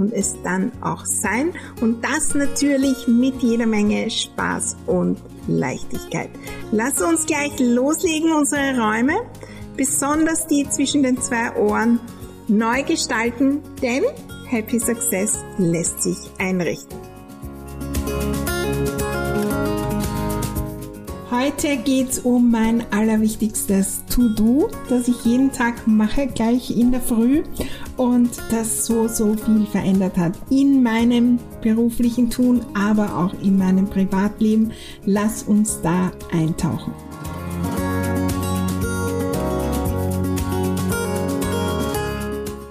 und es dann auch sein. Und das natürlich mit jeder Menge Spaß und Leichtigkeit. Lass uns gleich loslegen, unsere Räume, besonders die zwischen den zwei Ohren, neu gestalten, denn Happy Success lässt sich einrichten. Heute geht's um mein allerwichtigstes To-Do, das ich jeden Tag mache, gleich in der Früh und das so, so viel verändert hat in meinem beruflichen Tun, aber auch in meinem Privatleben. Lass uns da eintauchen.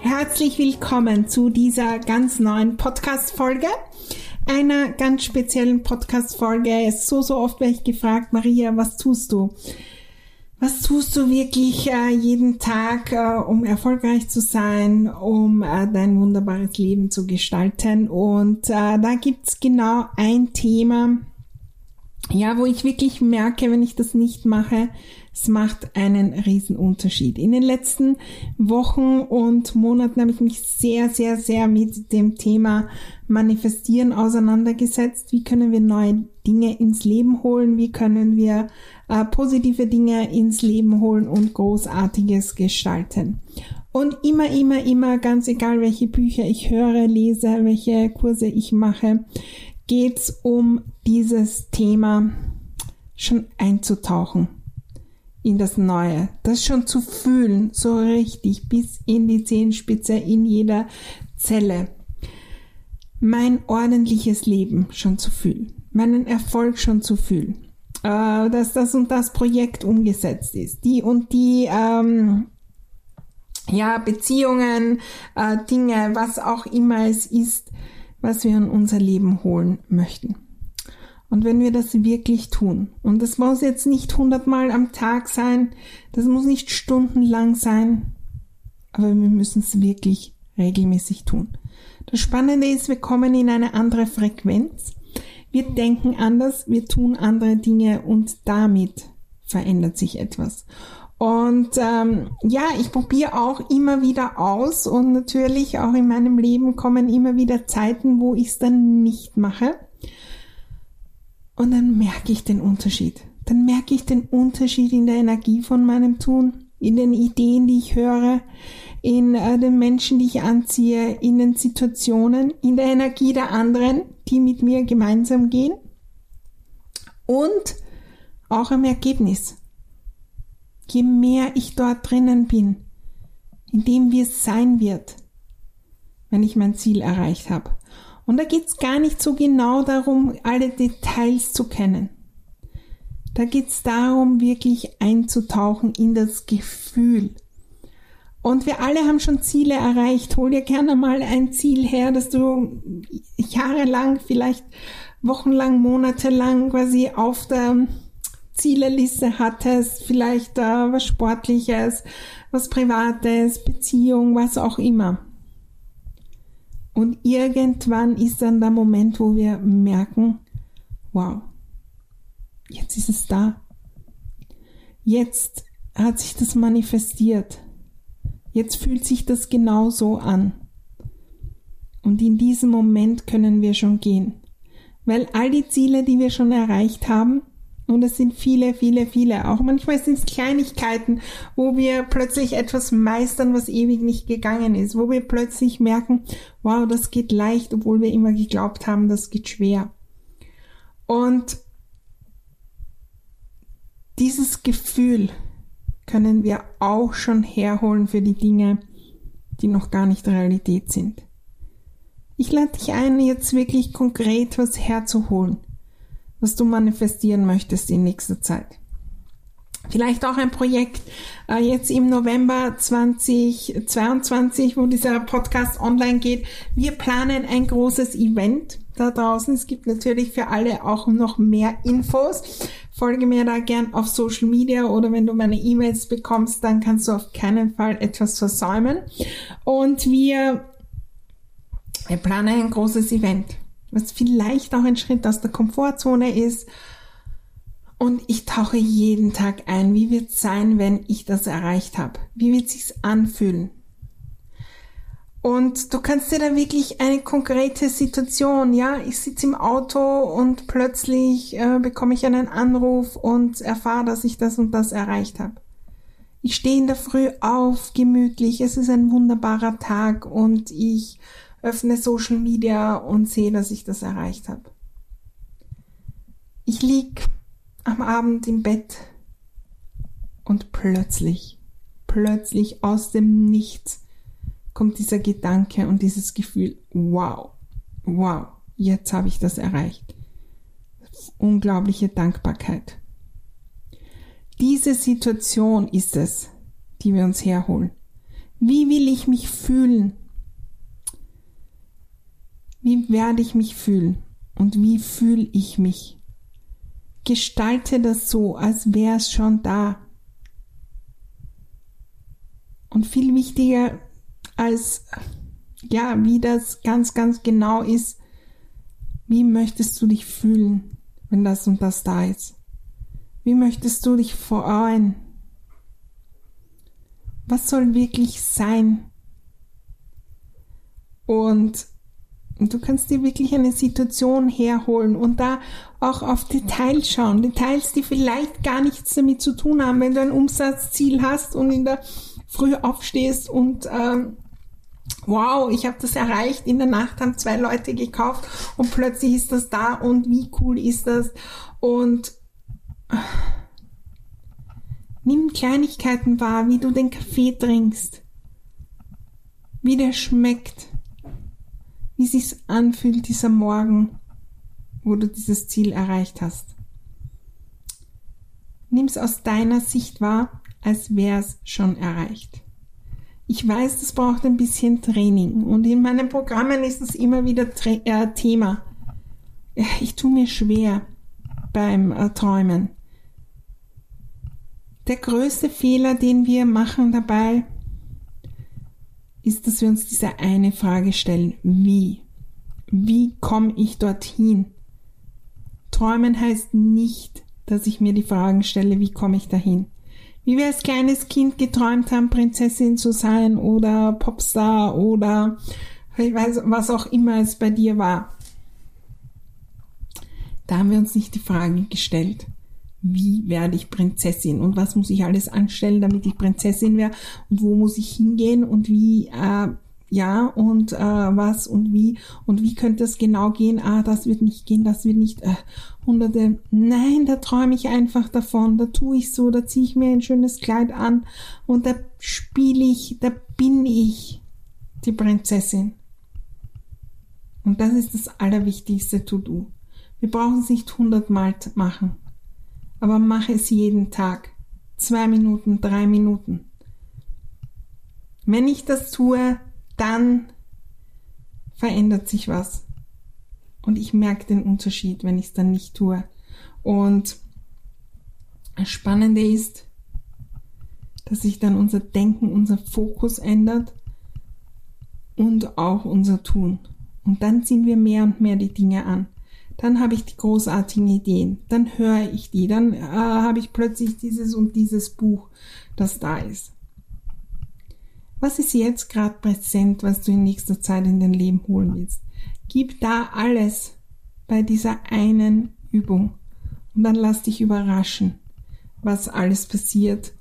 Herzlich willkommen zu dieser ganz neuen Podcast-Folge einer ganz speziellen Podcast-Folge. So, so oft werde ich gefragt, Maria, was tust du? Was tust du wirklich äh, jeden Tag, äh, um erfolgreich zu sein, um äh, dein wunderbares Leben zu gestalten? Und äh, da gibt's genau ein Thema, ja, wo ich wirklich merke, wenn ich das nicht mache, es macht einen riesen Unterschied. In den letzten Wochen und Monaten habe ich mich sehr, sehr, sehr mit dem Thema Manifestieren auseinandergesetzt. Wie können wir neue Dinge ins Leben holen? Wie können wir äh, positive Dinge ins Leben holen und Großartiges gestalten? Und immer, immer, immer, ganz egal, welche Bücher ich höre, lese, welche Kurse ich mache, geht's um dieses Thema schon einzutauchen in das Neue, das schon zu fühlen, so richtig bis in die Zehenspitze, in jeder Zelle. Mein ordentliches Leben schon zu fühlen, meinen Erfolg schon zu fühlen, äh, dass das und das Projekt umgesetzt ist, die und die ähm, ja Beziehungen, äh, Dinge, was auch immer es ist, was wir in unser Leben holen möchten. Und wenn wir das wirklich tun, und das muss jetzt nicht hundertmal am Tag sein, das muss nicht stundenlang sein, aber wir müssen es wirklich regelmäßig tun. Das Spannende ist, wir kommen in eine andere Frequenz, wir denken anders, wir tun andere Dinge und damit verändert sich etwas. Und ähm, ja, ich probiere auch immer wieder aus und natürlich auch in meinem Leben kommen immer wieder Zeiten, wo ich es dann nicht mache. Und dann merke ich den Unterschied. Dann merke ich den Unterschied in der Energie von meinem Tun, in den Ideen, die ich höre, in äh, den Menschen, die ich anziehe, in den Situationen, in der Energie der anderen, die mit mir gemeinsam gehen und auch im Ergebnis. Je mehr ich dort drinnen bin, in dem wie es sein wird, wenn ich mein Ziel erreicht habe. Und da geht's gar nicht so genau darum, alle Details zu kennen. Da geht's darum, wirklich einzutauchen in das Gefühl. Und wir alle haben schon Ziele erreicht. Hol dir gerne mal ein Ziel her, dass du jahrelang, vielleicht wochenlang, monatelang quasi auf der Zieleliste hattest. Vielleicht äh, was Sportliches, was Privates, Beziehung, was auch immer. Und irgendwann ist dann der Moment, wo wir merken, wow, jetzt ist es da. Jetzt hat sich das manifestiert. Jetzt fühlt sich das genau so an. Und in diesem Moment können wir schon gehen. Weil all die Ziele, die wir schon erreicht haben, und es sind viele, viele, viele. Auch manchmal sind es Kleinigkeiten, wo wir plötzlich etwas meistern, was ewig nicht gegangen ist, wo wir plötzlich merken, wow, das geht leicht, obwohl wir immer geglaubt haben, das geht schwer. Und dieses Gefühl können wir auch schon herholen für die Dinge, die noch gar nicht Realität sind. Ich lade dich ein, jetzt wirklich konkret was herzuholen was du manifestieren möchtest in nächster Zeit. Vielleicht auch ein Projekt äh, jetzt im November 2022, wo dieser Podcast online geht. Wir planen ein großes Event da draußen. Es gibt natürlich für alle auch noch mehr Infos. Folge mir da gern auf Social Media oder wenn du meine E-Mails bekommst, dann kannst du auf keinen Fall etwas versäumen. Und wir, planen ein großes Event, was vielleicht auch ein Schritt aus der Komfortzone ist. Und ich tauche jeden Tag ein. Wie wird es sein, wenn ich das erreicht habe? Wie wird es sich anfühlen? Und du kannst dir da wirklich eine konkrete Situation, ja, ich sitze im Auto und plötzlich äh, bekomme ich einen Anruf und erfahre, dass ich das und das erreicht habe. Ich stehe in der Früh auf, gemütlich, es ist ein wunderbarer Tag und ich öffne Social Media und sehe, dass ich das erreicht habe. Ich lieg am Abend im Bett und plötzlich, plötzlich aus dem Nichts kommt dieser Gedanke und dieses Gefühl, wow, wow, jetzt habe ich das erreicht. Unglaubliche Dankbarkeit. Diese Situation ist es, die wir uns herholen. Wie will ich mich fühlen? Wie werde ich mich fühlen? Und wie fühle ich mich? Gestalte das so, als wäre es schon da. Und viel wichtiger als, ja, wie das ganz, ganz genau ist. Wie möchtest du dich fühlen, wenn das und das da ist? Wie möchtest du dich freuen? Was soll wirklich sein? Und du kannst dir wirklich eine Situation herholen und da auch auf Details schauen. Details, die vielleicht gar nichts damit zu tun haben, wenn du ein Umsatzziel hast und in der Früh aufstehst und ähm, wow, ich habe das erreicht, in der Nacht haben zwei Leute gekauft und plötzlich ist das da und wie cool ist das und äh, nimm Kleinigkeiten wahr, wie du den Kaffee trinkst, wie der schmeckt, wie sich's anfühlt dieser Morgen, wo du dieses Ziel erreicht hast. Nimm's aus deiner Sicht wahr, als wär's schon erreicht. Ich weiß, das braucht ein bisschen Training und in meinen Programmen ist das immer wieder äh, Thema. Ich tue mir schwer beim äh, Träumen. Der größte Fehler, den wir machen dabei, ist, dass wir uns diese eine Frage stellen. Wie? Wie komme ich dorthin? Träumen heißt nicht, dass ich mir die Fragen stelle, wie komme ich dahin? Wie wir als kleines Kind geträumt haben, Prinzessin zu sein oder Popstar oder ich weiß, was auch immer es bei dir war. Da haben wir uns nicht die Frage gestellt, wie werde ich Prinzessin und was muss ich alles anstellen, damit ich Prinzessin wäre und wo muss ich hingehen und wie äh, ja, und äh, was und wie und wie könnte es genau gehen? Ah, das wird nicht gehen, das wird nicht. Äh, hunderte, nein, da träume ich einfach davon, da tue ich so, da ziehe ich mir ein schönes Kleid an und da spiele ich, da bin ich die Prinzessin. Und das ist das allerwichtigste To-Do. Wir brauchen es nicht hundertmal machen, aber mache es jeden Tag. Zwei Minuten, drei Minuten. Wenn ich das tue, dann verändert sich was. Und ich merke den Unterschied, wenn ich es dann nicht tue. Und das Spannende ist, dass sich dann unser Denken, unser Fokus ändert und auch unser Tun. Und dann ziehen wir mehr und mehr die Dinge an. Dann habe ich die großartigen Ideen. Dann höre ich die. Dann äh, habe ich plötzlich dieses und dieses Buch, das da ist. Was ist jetzt gerade präsent, was du in nächster Zeit in dein Leben holen willst? Gib da alles bei dieser einen Übung und dann lass dich überraschen, was alles passiert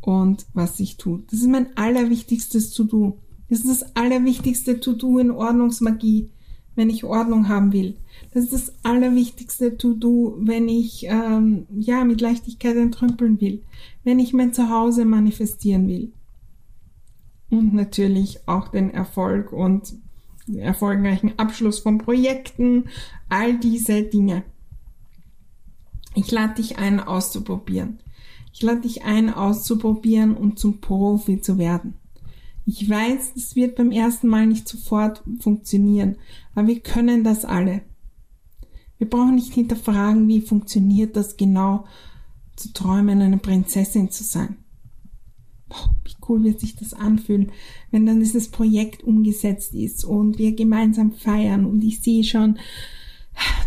und was sich tut. Das ist mein allerwichtigstes To-Do. Das ist das allerwichtigste To-Do in Ordnungsmagie, wenn ich Ordnung haben will. Das ist das allerwichtigste To-Do, wenn ich ähm, ja mit Leichtigkeit entrümpeln will, wenn ich mein Zuhause manifestieren will und natürlich auch den Erfolg und erfolgreichen Abschluss von Projekten, all diese Dinge. Ich lade dich ein, auszuprobieren. Ich lade dich ein, auszuprobieren und zum Profi zu werden. Ich weiß, es wird beim ersten Mal nicht sofort funktionieren, aber wir können das alle. Wir brauchen nicht hinterfragen, wie funktioniert das genau, zu träumen, eine Prinzessin zu sein. Wie cool wird sich das anfühlen, wenn dann dieses Projekt umgesetzt ist und wir gemeinsam feiern und ich sehe schon,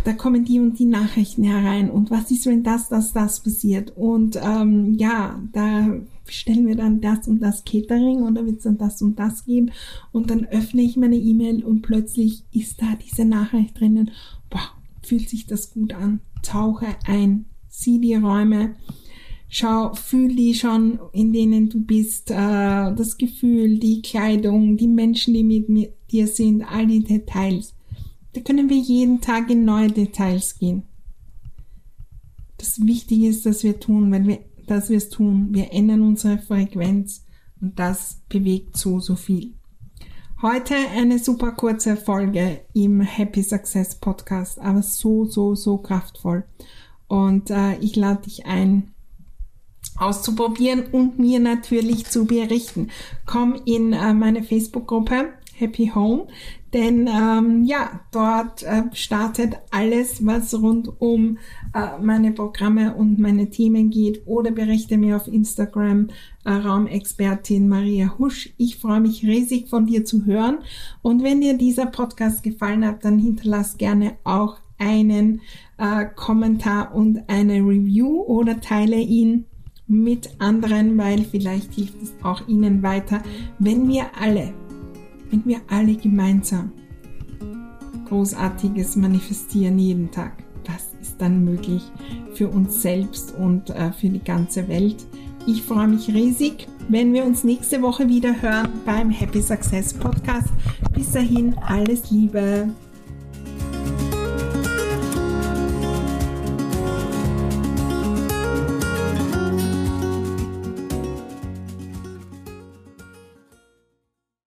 da kommen die und die Nachrichten herein und was ist, wenn das, das, das passiert und ähm, ja, da stellen wir dann das und das Catering und da wird es dann das und das geben und dann öffne ich meine E-Mail und plötzlich ist da diese Nachricht drinnen. Boah, fühlt sich das gut an. Tauche ein, sieh die Räume, schau, fühl die schon, in denen du bist, äh, das Gefühl, die Kleidung, die Menschen, die mit dir sind, all die Details. Da können wir jeden Tag in neue Details gehen. Das Wichtige ist, dass wir tun, wenn wir, dass wir es tun. Wir ändern unsere Frequenz und das bewegt so, so viel. Heute eine super kurze Folge im Happy Success Podcast, aber so, so, so kraftvoll. Und äh, ich lade dich ein, auszuprobieren und mir natürlich zu berichten. Komm in äh, meine Facebook-Gruppe Happy Home, denn ähm, ja, dort äh, startet alles, was rund um äh, meine Programme und meine Themen geht oder berichte mir auf Instagram äh, Raumexpertin Maria Husch. Ich freue mich riesig von dir zu hören und wenn dir dieser Podcast gefallen hat, dann hinterlass gerne auch einen äh, Kommentar und eine Review oder teile ihn mit anderen, weil vielleicht hilft es auch ihnen weiter, wenn wir alle wenn wir alle gemeinsam Großartiges manifestieren jeden Tag. Was ist dann möglich für uns selbst und äh, für die ganze Welt? Ich freue mich riesig, wenn wir uns nächste Woche wieder hören beim Happy Success Podcast. Bis dahin alles Liebe.